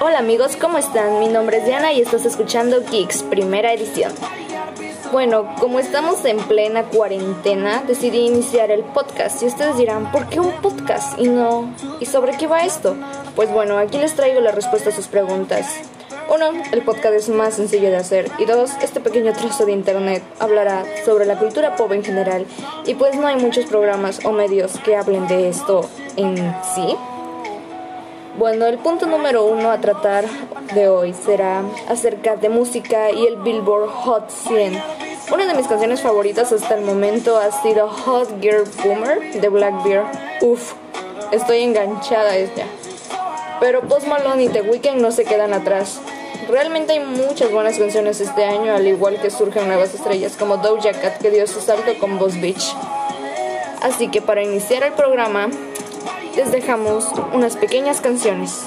Hola amigos, ¿cómo están? Mi nombre es Diana y estás escuchando Geeks, primera edición. Bueno, como estamos en plena cuarentena, decidí iniciar el podcast y ustedes dirán, ¿por qué un podcast y no? ¿Y sobre qué va esto? Pues bueno, aquí les traigo la respuesta a sus preguntas. Uno, el podcast es más sencillo de hacer. Y dos, este pequeño trozo de internet hablará sobre la cultura pop en general. Y pues no hay muchos programas o medios que hablen de esto en sí. Bueno, el punto número uno a tratar de hoy será acerca de música y el Billboard Hot 100. Una de mis canciones favoritas hasta el momento ha sido Hot Girl Boomer de Blackbeard. Uf, estoy enganchada a ella. Pero Post Malone y The Weeknd no se quedan atrás. Realmente hay muchas buenas canciones este año, al igual que surgen nuevas estrellas como Doja Cat que dio su salto con Boss Beach. Así que para iniciar el programa, les dejamos unas pequeñas canciones.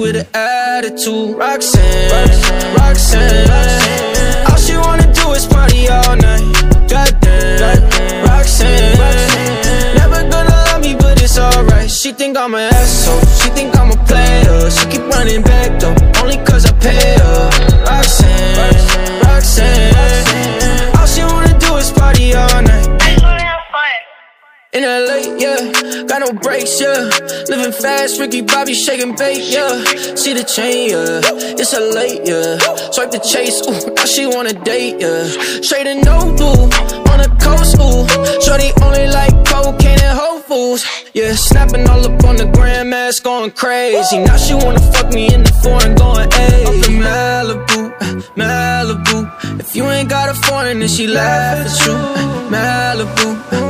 with an attitude. In LA, yeah, got no brakes, yeah. Living fast, Ricky Bobby shaking bait, yeah. See the chain, yeah. It's a late, yeah. Swipe the chase, ooh, now she wanna date, yeah. Straight and no blue, on the coast, ooh. Shorty only like cocaine and Whole Foods, yeah. Snapping all up on the grandmas, going crazy. Now she wanna fuck me in the foreign, going, ayy. Up in Malibu, Malibu. If you ain't got a foreign, then she laugh at you. Malibu,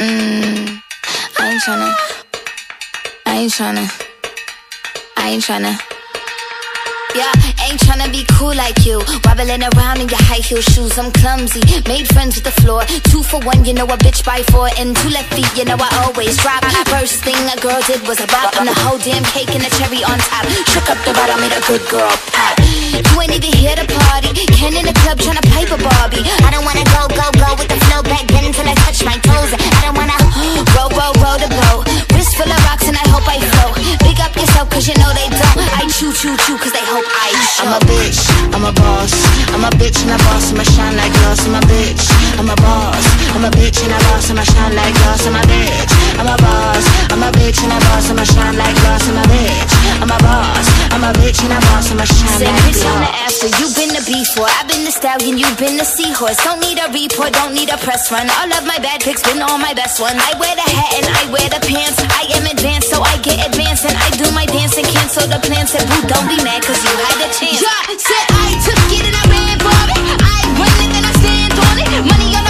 Mm, I ain't tryna. I ain't tryna. I ain't tryna. Yeah, ain't tryna be cool like you. Wobbling around in your high heel shoes, I'm clumsy. Made friends with the floor. Two for one, you know a bitch by four. And two left feet, you know I always drop. First thing a girl did was a bop. And the whole damn cake and the cherry on top. Shook up the bottom, made a good girl pop. You ain't even here to party. Ken in the club tryna pipe a Barbie. I don't wanna go, go, go with the flow back then until I touch my toes. I don't wanna roll, roll, roll the boat. Wrist full of rocks and I hope I float. Big up yourself cause you know they don't. I chew, chew, chew cause they hope I show. I'm a bitch, I'm a boss. I'm a bitch and a boss, I'ma shine like glass. I'm a bitch, I'm a boss. I'm a bitch and a boss, I'ma shine like glass. I'm a bitch, I'm a boss. I'm a bitch and a boss, I'ma shine like glass. I'm a bitch, I'm a boss. I'm a bitch and a boss, I'ma shine Said like bitch on the glass. after, you been the before. I've been the stallion, you've been the seahorse. Don't need a report, don't need a press run. All of my bad pics been all my best ones. I wear the hat and I wear the pants. I am advanced, so I get advanced. And I do my dance and cancel the plans. Said, boo, don't be mad, cause you had a chance. Yeah, said I took it and I ran for it. I run it, then I stand on it. Money on the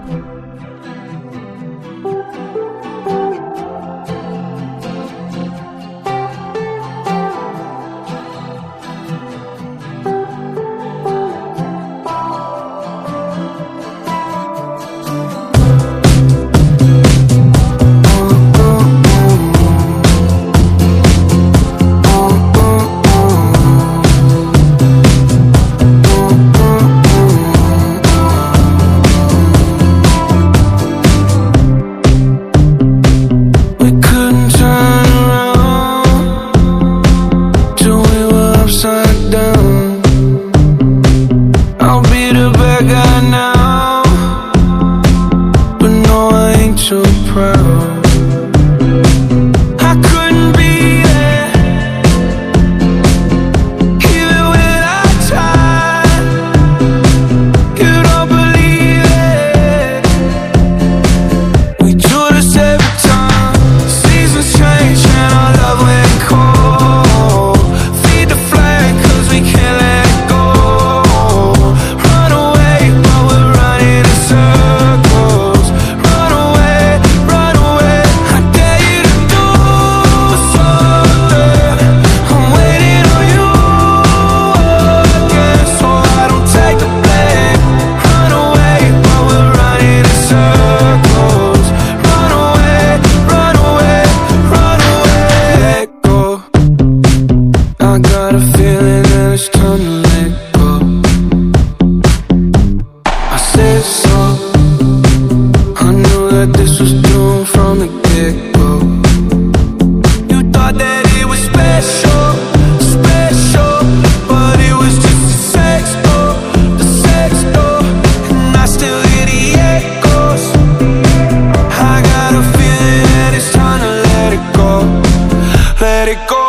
Música histérico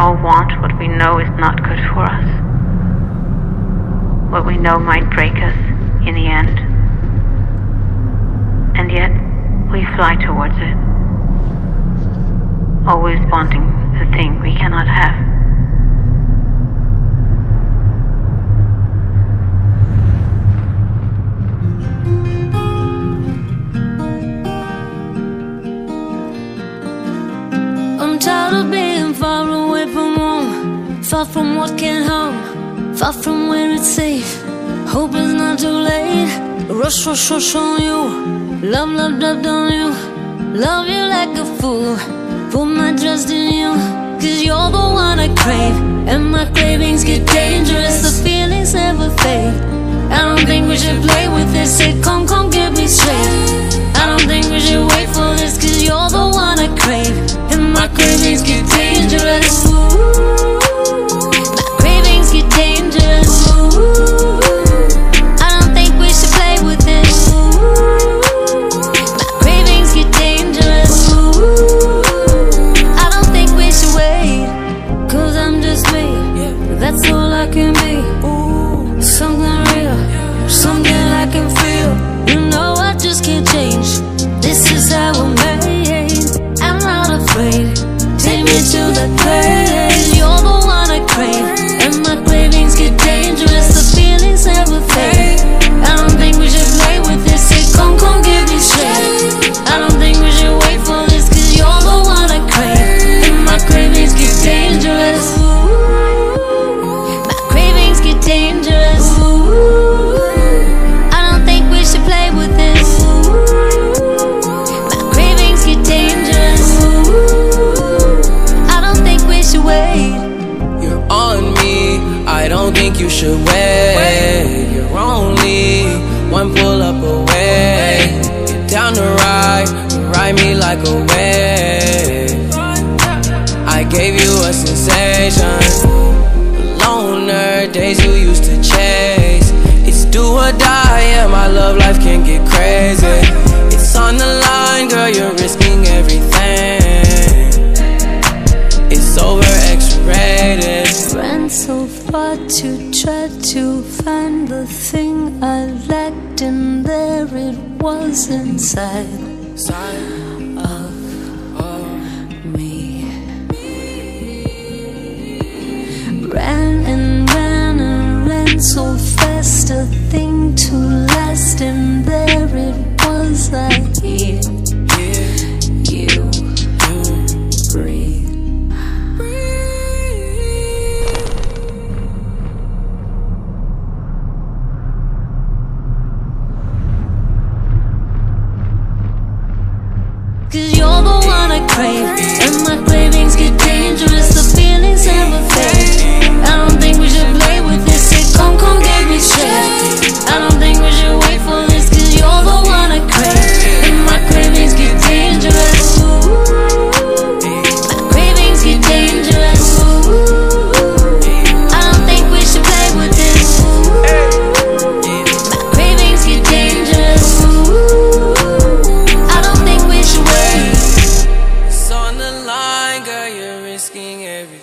all want what we know is not good for us. What we know might break us in the end. And yet, we fly towards it. Always wanting the thing we cannot have. Rush, rush rush on you. Love, love, love on you. Love you like a fool. Put my trust in you. Cause you're the one I crave. And my cravings get dangerous. The feelings never fade. I don't think we should play with this. Say, come, come, get me straight. I don't think we should wait for this. die, yeah, my love life can get crazy. It's on the line, girl, you're risking everything. It's over X-rated. Ran so far to try to find the thing I lacked And there it was inside Silent. ran and so fast, a thing to last, and there it was, I hear.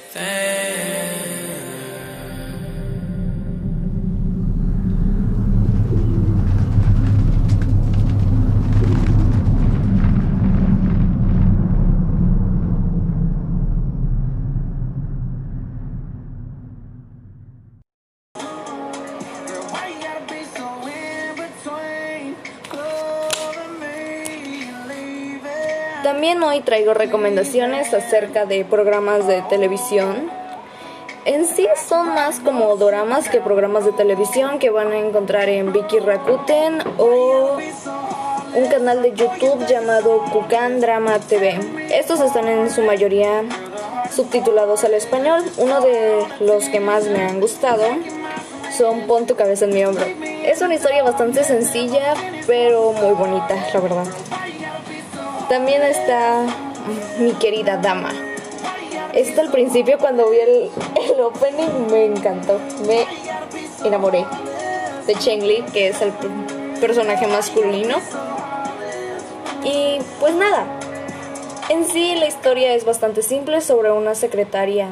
Thing. Hoy traigo recomendaciones acerca de programas de televisión. En sí son más como doramas que programas de televisión que van a encontrar en Vicky Rakuten o un canal de YouTube llamado Kukan Drama TV. Estos están en su mayoría subtitulados al español. Uno de los que más me han gustado son Pon tu cabeza en mi hombro. Es una historia bastante sencilla, pero muy bonita, la verdad. También está mi querida dama. Este al principio cuando vi el, el opening me encantó. Me enamoré de Cheng Li, que es el personaje masculino. Y pues nada. En sí la historia es bastante simple sobre una secretaria.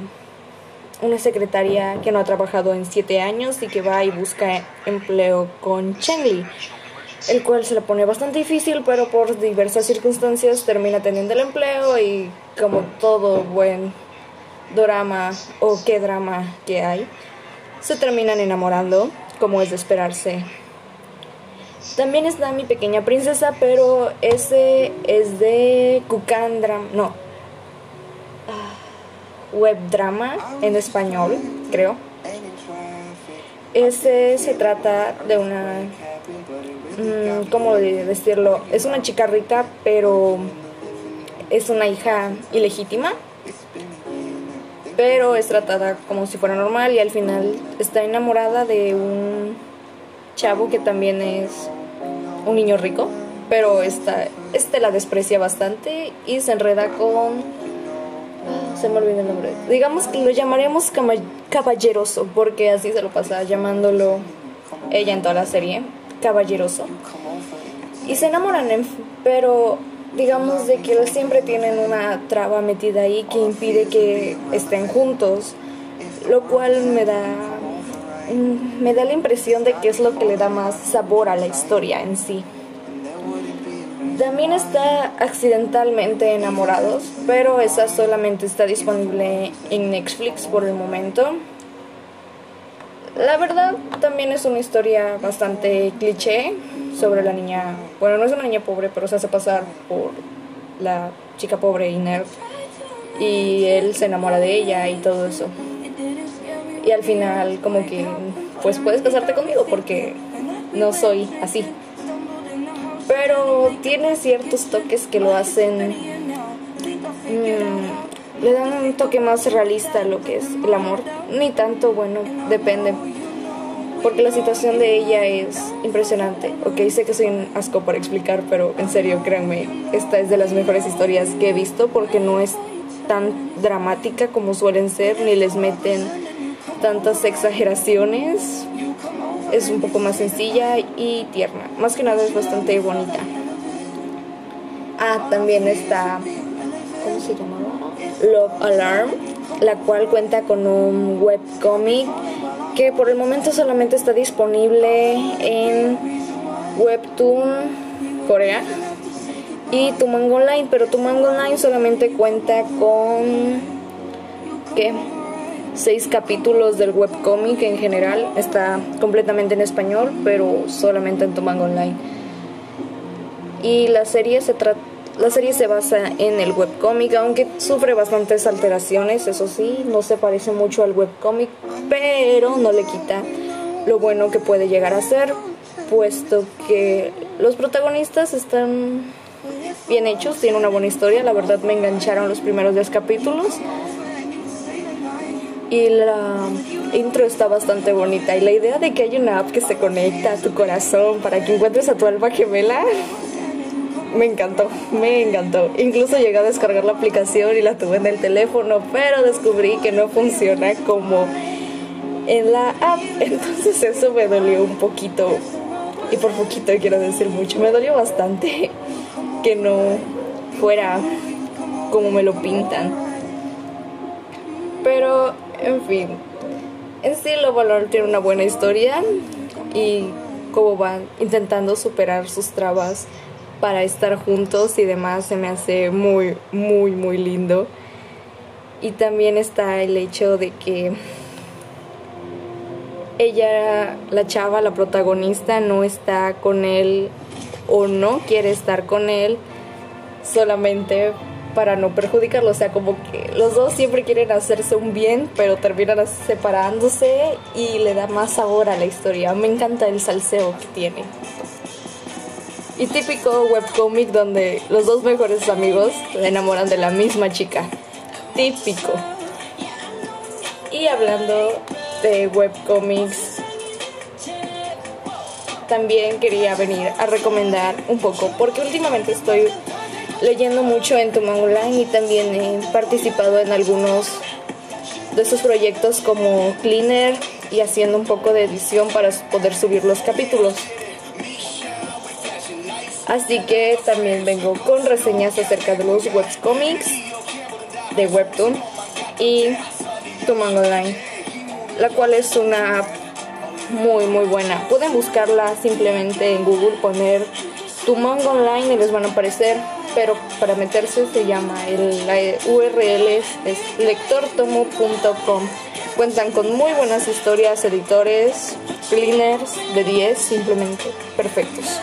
Una secretaria que no ha trabajado en siete años y que va y busca empleo con Cheng Li el cual se le pone bastante difícil, pero por diversas circunstancias termina teniendo el empleo y como todo buen drama o qué drama que hay, se terminan enamorando, como es de esperarse. También está mi pequeña princesa, pero ese es de Kukandra, no, ah, web drama en español, creo. Ese se trata de una ¿cómo de decirlo? Es una chica rica, pero es una hija ilegítima. Pero es tratada como si fuera normal y al final está enamorada de un chavo que también es un niño rico, pero esta, este la desprecia bastante y se enreda con... Se me olvidó el nombre. Digamos que lo llamaremos caballeroso, porque así se lo pasa llamándolo ella en toda la serie, caballeroso. Y se enamoran, en- pero digamos de que siempre tienen una traba metida ahí que impide que estén juntos, lo cual me da mm, me da la impresión de que es lo que le da más sabor a la historia en sí. También está accidentalmente enamorados, pero esa solamente está disponible en Netflix por el momento. La verdad, también es una historia bastante cliché sobre la niña. Bueno, no es una niña pobre, pero se hace pasar por la chica pobre y nerd. Y él se enamora de ella y todo eso. Y al final, como que, pues puedes casarte conmigo porque no soy así. Pero tiene ciertos toques que lo hacen. mm, le dan un toque más realista a lo que es el amor. Ni tanto, bueno, depende. Porque la situación de ella es impresionante. Ok, sé que soy un asco para explicar, pero en serio, créanme, esta es de las mejores historias que he visto porque no es tan dramática como suelen ser, ni les meten tantas exageraciones. Es un poco más sencilla y tierna. Más que nada es bastante bonita. Ah, también está. ¿Cómo se llamaba? Love Alarm, la cual cuenta con un webcomic que por el momento solamente está disponible en Webtoon Corea y Tumango Online, pero Tumango Online solamente cuenta con ¿qué? seis capítulos del webcómic en general. Está completamente en español, pero solamente en tu manga online. Y la serie se trata la serie se basa en el webcómic, aunque sufre bastantes alteraciones, eso sí, no se parece mucho al webcómic, pero no le quita lo bueno que puede llegar a ser, puesto que los protagonistas están bien hechos, tienen una buena historia, la verdad me engancharon los primeros 10 capítulos. Y la intro está bastante bonita. Y la idea de que hay una app que se conecta a tu corazón para que encuentres a tu alma gemela me encantó, me encantó. Incluso llegué a descargar la aplicación y la tuve en el teléfono, pero descubrí que no funciona como en la app. Entonces eso me dolió un poquito. Y por poquito quiero decir mucho. Me dolió bastante que no fuera como me lo pintan. Pero, en fin. En sí, lo valor tiene una buena historia y cómo van intentando superar sus trabas para estar juntos y demás se me hace muy, muy, muy lindo. Y también está el hecho de que ella, la chava, la protagonista, no está con él o no quiere estar con él solamente para no perjudicarlo. O sea, como que los dos siempre quieren hacerse un bien, pero terminan separándose y le da más sabor a la historia. Me encanta el salseo que tiene. Y típico webcomic donde los dos mejores amigos se enamoran de la misma chica. Típico. Y hablando de webcomics, también quería venir a recomendar un poco, porque últimamente estoy leyendo mucho en Tumang y también he participado en algunos de esos proyectos como Cleaner y haciendo un poco de edición para poder subir los capítulos. Así que también vengo con reseñas acerca de los webcomics de Webtoon y Tumang Online, la cual es una app muy muy buena. Pueden buscarla simplemente en Google, poner Tumang Online y les van a aparecer, pero para meterse se llama, el, URL es, es lectortomo.com. Cuentan con muy buenas historias, editores, cleaners de 10, simplemente perfectos.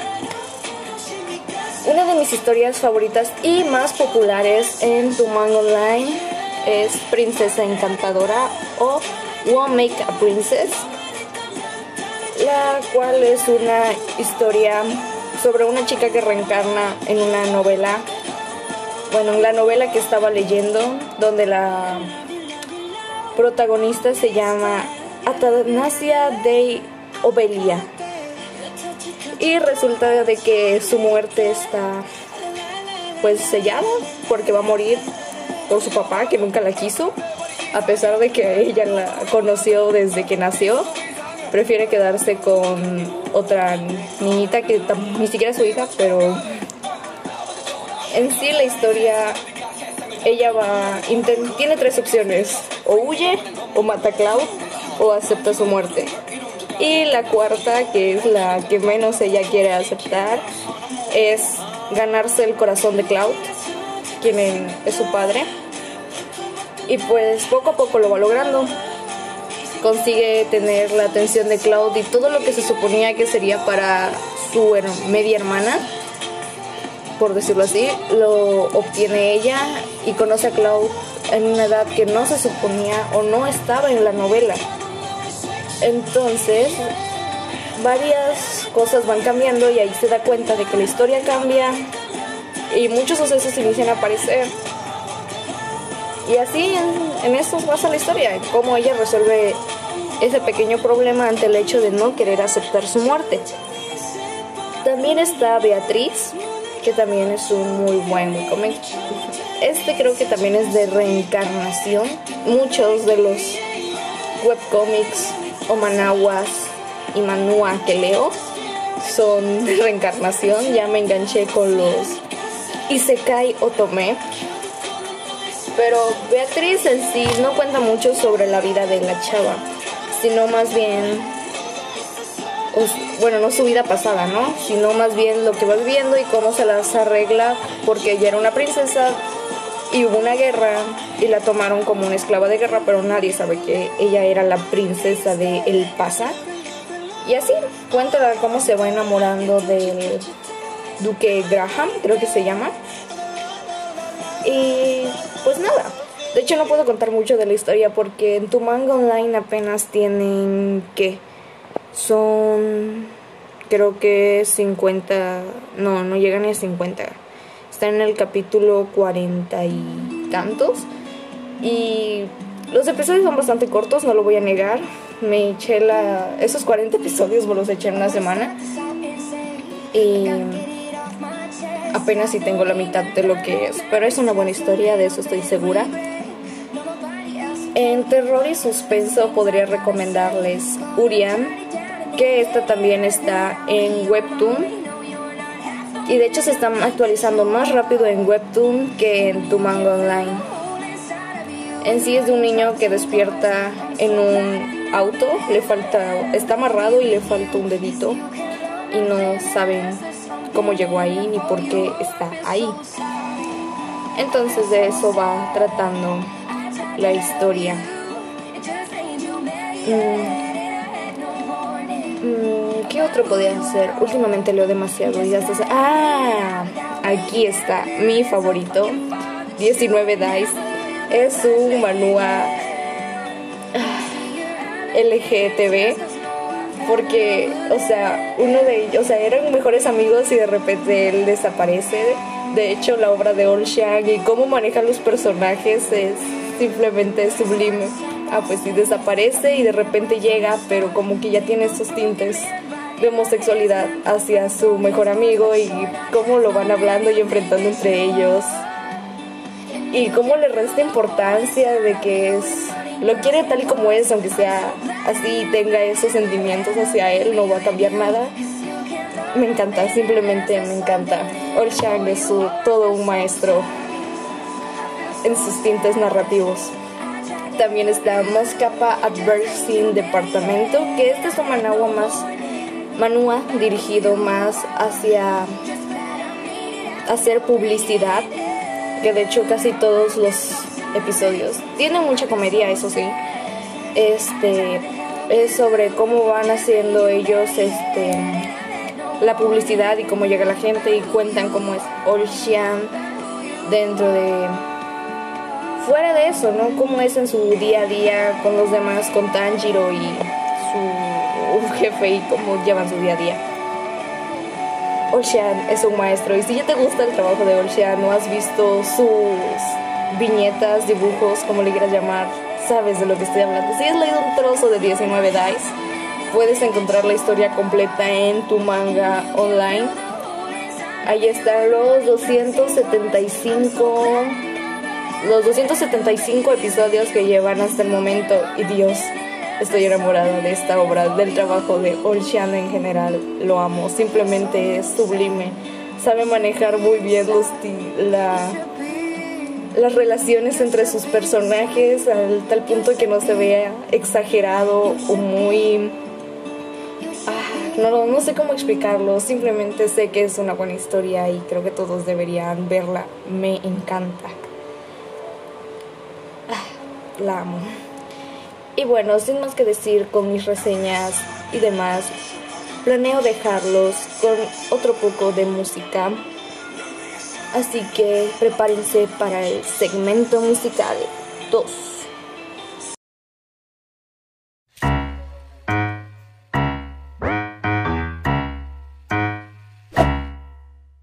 Una de mis historias favoritas y más populares en Tumang Online es Princesa Encantadora o Won't Make a Princess, la cual es una historia sobre una chica que reencarna en una novela, bueno, en la novela que estaba leyendo, donde la protagonista se llama Atanasia de Obelia y resulta de que su muerte está pues sellada porque va a morir por su papá que nunca la quiso. A pesar de que ella la conoció desde que nació prefiere quedarse con otra niñita que ni siquiera es su hija pero en sí la historia ella va tiene tres opciones. O huye o mata a Cloud o acepta su muerte y la cuarta, que es la que menos ella quiere aceptar, es ganarse el corazón de Cloud, quien es su padre. Y pues poco a poco lo va logrando. Consigue tener la atención de Cloud y todo lo que se suponía que sería para su media hermana, por decirlo así, lo obtiene ella y conoce a Cloud en una edad que no se suponía o no estaba en la novela. Entonces, varias cosas van cambiando y ahí se da cuenta de que la historia cambia y muchos sucesos inician a aparecer. Y así en, eso pasa la historia, cómo ella resuelve ese pequeño problema ante el hecho de no querer aceptar su muerte. También está Beatriz, que también es un muy buen cómic. Este creo que también es de reencarnación. Muchos de los webcomics o managuas y manua que leo son de reencarnación. Ya me enganché con los Isekai Otome. Pero Beatriz en sí no cuenta mucho sobre la vida de la chava, sino más bien, bueno, no su vida pasada, ¿no? Sino más bien lo que va viviendo y cómo se las arregla, porque ella era una princesa y hubo una guerra y la tomaron como una esclava de guerra, pero nadie sabe que ella era la princesa de El Pasa. Y así cuenta cómo se va enamorando del duque Graham, creo que se llama. Y pues nada, de hecho no puedo contar mucho de la historia porque en tu manga online apenas tienen que son creo que 50, no, no llegan ni a 50. Están en el capítulo 40 y tantos. Y los episodios son bastante cortos, no lo voy a negar. Me eché la, esos 40 episodios, me los eché en una semana. Y apenas si tengo la mitad de lo que es. Pero es una buena historia, de eso estoy segura. En terror y suspenso podría recomendarles Urian, que esta también está en Webtoon. Y de hecho se está actualizando más rápido en Webtoon que en tu manga online. En sí es de un niño que despierta en un auto, le falta, está amarrado y le falta un dedito y no saben cómo llegó ahí ni por qué está ahí. Entonces de eso va tratando la historia. Mm, mm, ¿Qué otro podía hacer? Últimamente leo demasiado y hasta... Ah, aquí está mi favorito. 19 Dice. Es un manua LGTB. Porque, o sea, uno de ellos, o sea, eran mejores amigos y de repente él desaparece. De hecho, la obra de Olshang y cómo maneja los personajes es simplemente sublime. Ah, pues sí, desaparece y de repente llega, pero como que ya tiene esos tintes de homosexualidad hacia su mejor amigo y cómo lo van hablando y enfrentando entre ellos. Y cómo le resta importancia de que es, lo quiere tal y como es, aunque sea así tenga esos sentimientos hacia él, no va a cambiar nada. Me encanta, simplemente me encanta. Olshang es su, todo un maestro en sus tintes narrativos. También está Moscapa Adversing Departamento, que este es un managua más manua dirigido más hacia hacer publicidad, que de hecho casi todos los episodios tienen mucha comedia, eso sí. Este es sobre cómo van haciendo ellos este la publicidad y cómo llega la gente y cuentan cómo es Olshan dentro de fuera de eso, ¿no? Cómo es en su día a día con los demás, con Tanjiro y su jefe y cómo llevan su día a día. Olshan es un maestro y si ya te gusta el trabajo de Olshan, no has visto sus viñetas, dibujos, como le quieras llamar, sabes de lo que estoy hablando. Si has leído un trozo de 19 Dice, puedes encontrar la historia completa en tu manga online. Ahí están los 275 los 275 episodios que llevan hasta el momento y Dios, estoy enamorada de esta obra, del trabajo de Olshan en general, lo amo, simplemente es sublime, sabe manejar muy bien los la, las relaciones entre sus personajes al tal punto que no se vea exagerado o muy... Ah, no, no sé cómo explicarlo, simplemente sé que es una buena historia y creo que todos deberían verla, me encanta la amo. Y bueno, sin más que decir con mis reseñas y demás, planeo dejarlos con otro poco de música. Así que prepárense para el segmento musical 2.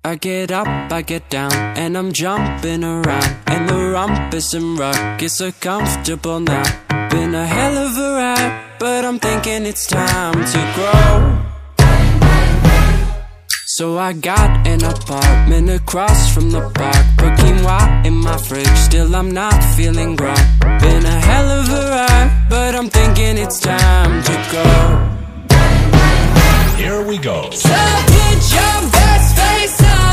I get up, I get down, and I'm jumping around. And the rumpus and is so comfortable now. Been a hell of a ride, but I'm thinking it's time to grow. So I got an apartment across from the park. Put quinoa in my fridge, still I'm not feeling grown. Been a hell of a ride, but I'm thinking it's time to go. Here we go. So put your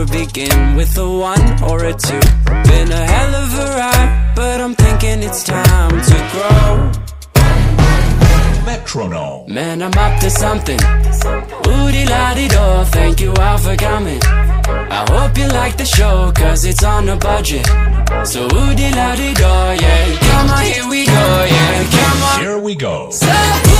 password begin with a one or a two? Been a hell of a ride But I'm thinking it's time to grow Metronome. Man, I'm up to something. Woody la di do, thank you all for coming. I hope you like the show, cause it's on a budget. So woody la di do, yeah. Come on, here we go, yeah. Come on. Here we go. So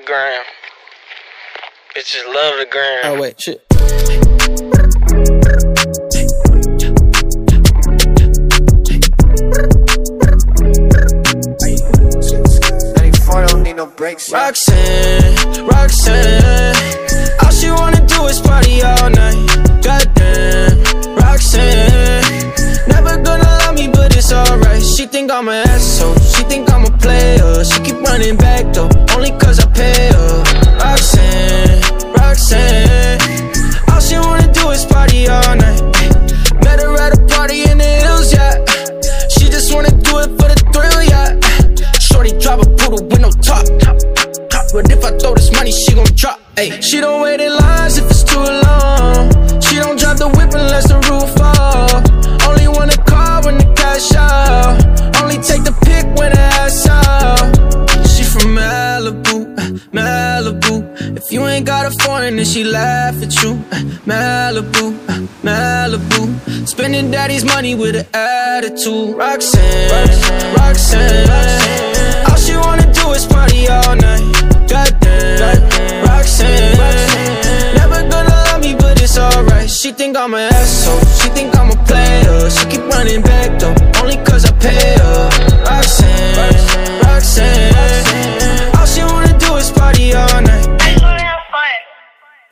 the gram. Bitches love the gram. Oh wait, shit. don't need no breaks. Roxanne, Roxanne, all she wanna do is party all night. Goddamn, Roxanne, never gonna love me, but it's alright. She think I'm an player. She keep running back though, only cause I pay her. Roxanne, Roxanne, all she wanna do is party all night. Met her at a party in the hills, yeah. She just wanna do it for the thrill, yeah. Shorty drive a poodle with no top. But if I throw this money, she gon' drop. Ay. She don't wait in lines if it's too long. She don't drive the whip unless the roof fall. Only wanna call when the cash out. Only take the pick when the out. She from Malibu, uh, Malibu. If you ain't got a foreign, then she laugh at you. Uh, Malibu, uh, Malibu. Spending daddy's money with an attitude. Roxanne, Roxanne, Roxanne. All she wanna do is party all night. Goddamn, Roxanne. Never gonna love me, but it's alright. She think I'm an asshole. She think I'm a player. She keep running back though, only cause I pay her.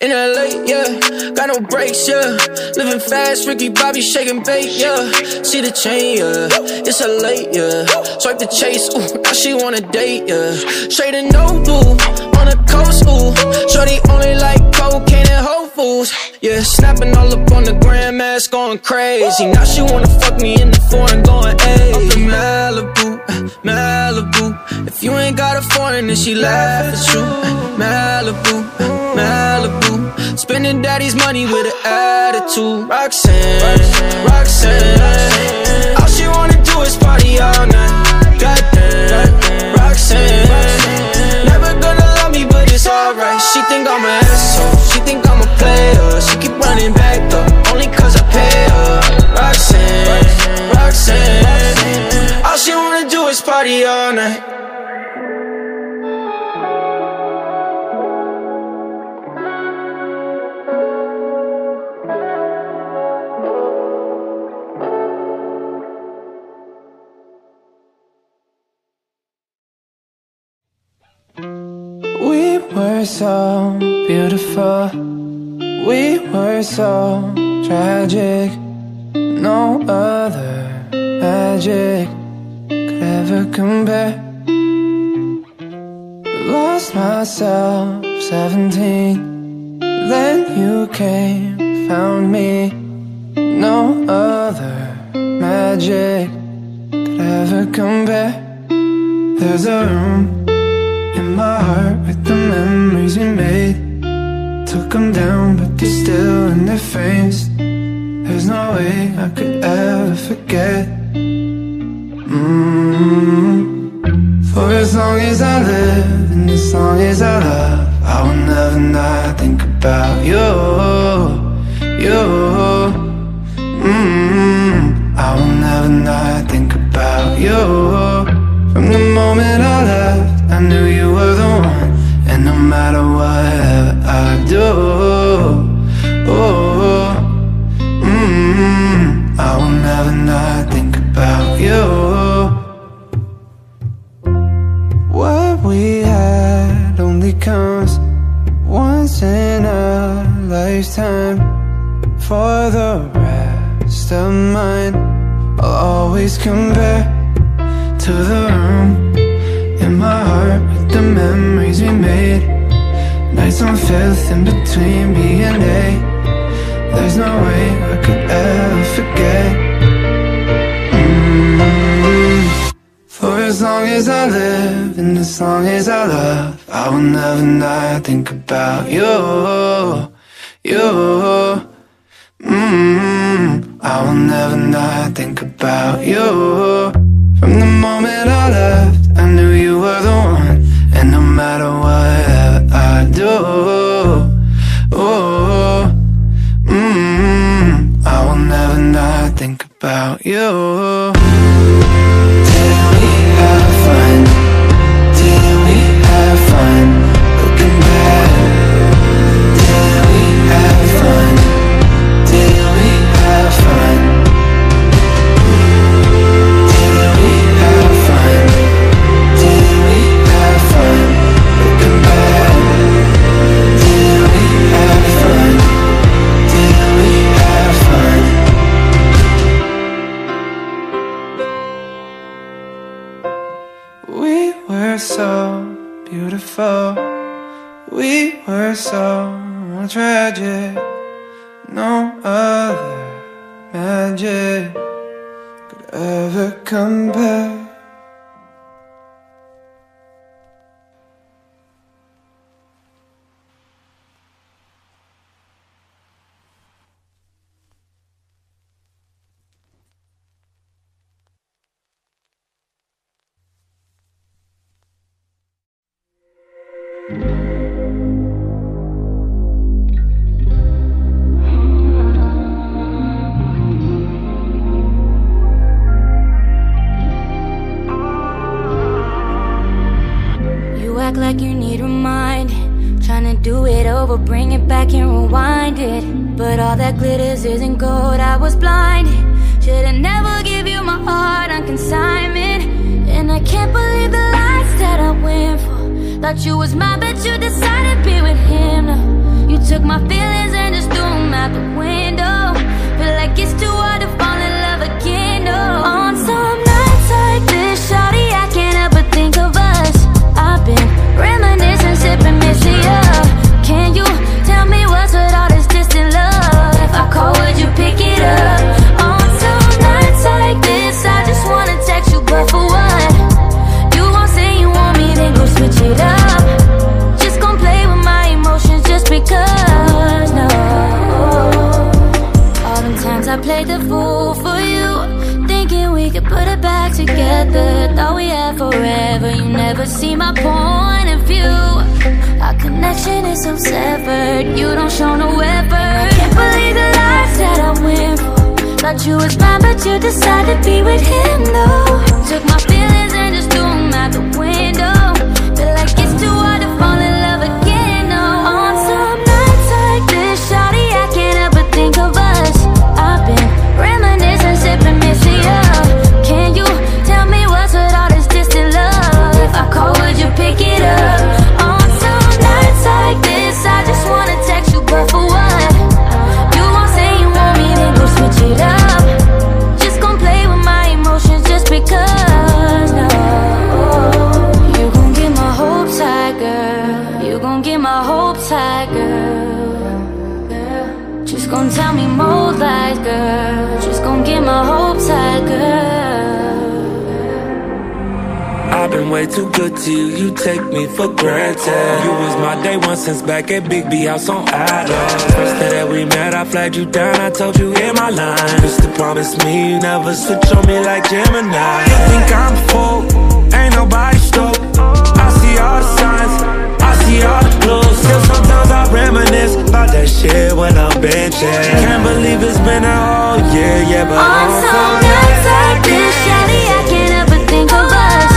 In LA, yeah, got no brakes, yeah. Living fast, Ricky Bobby shaking bait, yeah. See the chain, yeah. It's a late, yeah. Swipe the chase, ooh, now she wanna date, yeah. Straight and no blue, on the coast, ooh. Shorty only like cocaine and Whole Foods, yeah. Snapping all up on the grandmas, going crazy. Now she wanna fuck me in the foreign, going hey. Up in Malibu, Malibu. If you ain't got a foreign, then she laugh at you. Malibu, Malibu. Spending daddy's money with an attitude. Roxanne, Roxanne. All she wanna do is party all night. Goddamn, Roxanne. Never gonna love me, but it's alright. She think I'm an asshole. She think I'm a player. She keep running back though, only cause I pay her. Roxanne, Roxanne. All party all night. We were so beautiful. We were so tragic. No other magic ever compare. Lost myself, 17. Then you came, found me. No other magic could ever compare. There's a room in my heart with the memories we made. Took them down, but they're still in their frames. There's no way I could ever forget. Mm. For as long as I live, and as long as I love, I will never not think about you, you. Mm. I will never not think about you. From the moment I left, I knew you were the one, and no matter what I do, oh. Always compare to the room in my heart with the memories we made. Nights on fifth in between B and A. There's no way I could ever forget. Mm. For as long as I live and as long as I love, I will never not think about you, you. Mm. I will never not think about you. From the moment I left, I knew you were the one, and no matter what I do, oh. Mm, I will never not think about you. gon' tell me more lies, girl. She's gon' get my hopes high, girl. I've been way too good to you, you take me for granted. You was my day one since back at Big B House on Adams. First day that we met, I flagged you down, I told you in my line. Used to promise me you never switch on me like Gemini. You think I'm full, ain't nobody stoked. I see all the signs see all the clues. Still sometimes I reminisce about that shit when I'm benching. Can't believe it's been a whole year, yeah, but On I'm some nights like this, I can't help but think of us.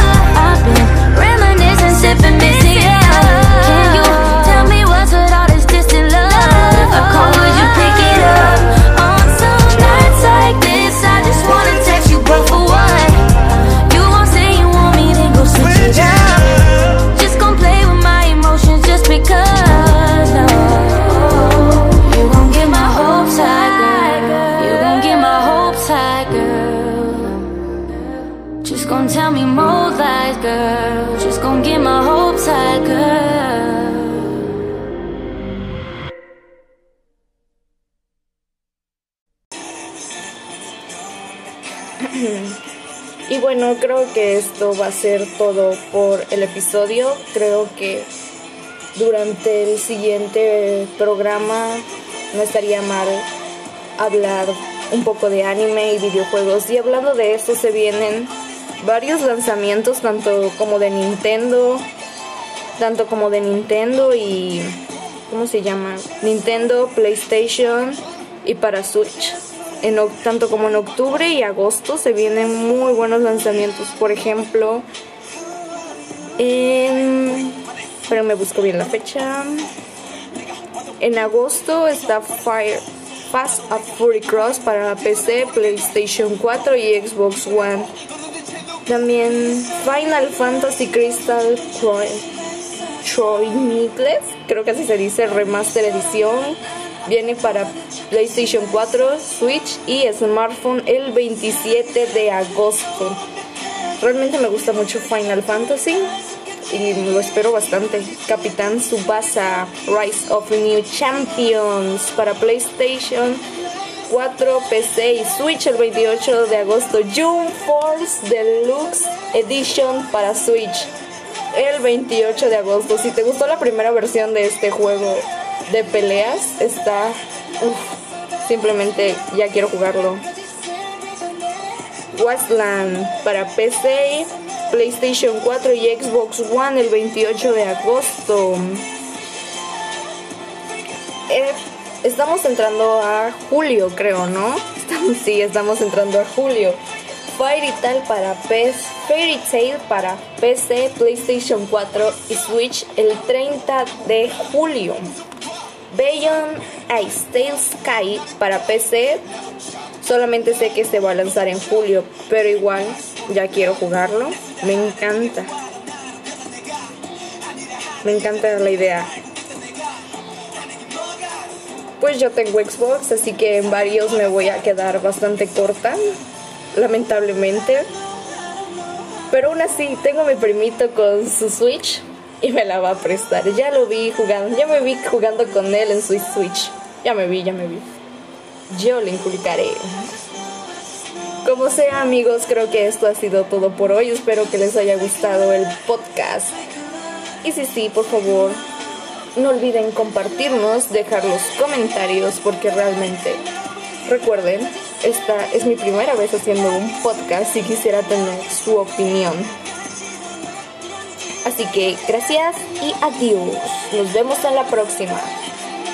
I've been reminiscing, sipping Can you tell me what's with all this distant love? If I call, would you pick it up? On some nights like this, I just wanna text you, bro, for what? You won't say you want me, then go switch it creo que esto va a ser todo por el episodio. Creo que durante el siguiente programa no estaría mal hablar un poco de anime y videojuegos. Y hablando de esto, se vienen varios lanzamientos, tanto como de Nintendo, tanto como de Nintendo y. ¿Cómo se llama? Nintendo, PlayStation y para Switch. En, tanto como en octubre y agosto se vienen muy buenos lanzamientos. Por ejemplo, en. Pero me busco bien la fecha. En agosto está Fire Fast and Fury Cross para PC, PlayStation 4 y Xbox One. También Final Fantasy Crystal Chron- Chronicles, creo que así se dice, Remaster Edición. Viene para PlayStation 4, Switch y smartphone el 27 de agosto. Realmente me gusta mucho Final Fantasy y lo espero bastante. Capitán Subasa, Rise of New Champions para PlayStation 4, PC y Switch el 28 de agosto. June Force Deluxe Edition para Switch el 28 de agosto. Si te gustó la primera versión de este juego de peleas, está... uf, simplemente ya quiero jugarlo. Wasteland para PC, PlayStation 4 y Xbox One el 28 de agosto. Eh, estamos entrando a julio, creo, ¿no? Sí, estamos entrando a julio. Fairy Tail para PS, Fairy Tail para PC, PlayStation 4 y Switch el 30 de julio. Beyond Ice Tail Sky para PC. Solamente sé que se va a lanzar en julio, pero igual ya quiero jugarlo. Me encanta. Me encanta la idea. Pues yo tengo Xbox, así que en varios me voy a quedar bastante corta, lamentablemente. Pero aún así, tengo a mi primito con su Switch y me la va a prestar. Ya lo vi jugando, ya me vi jugando con él en su Switch. Ya me vi, ya me vi. Yo le inculcaré. Como sea, amigos, creo que esto ha sido todo por hoy. Espero que les haya gustado el podcast. Y si sí, por favor, no olviden compartirnos, dejar los comentarios, porque realmente, recuerden, esta es mi primera vez haciendo un podcast y quisiera tener su opinión. Así que gracias y adiós. Nos vemos en la próxima.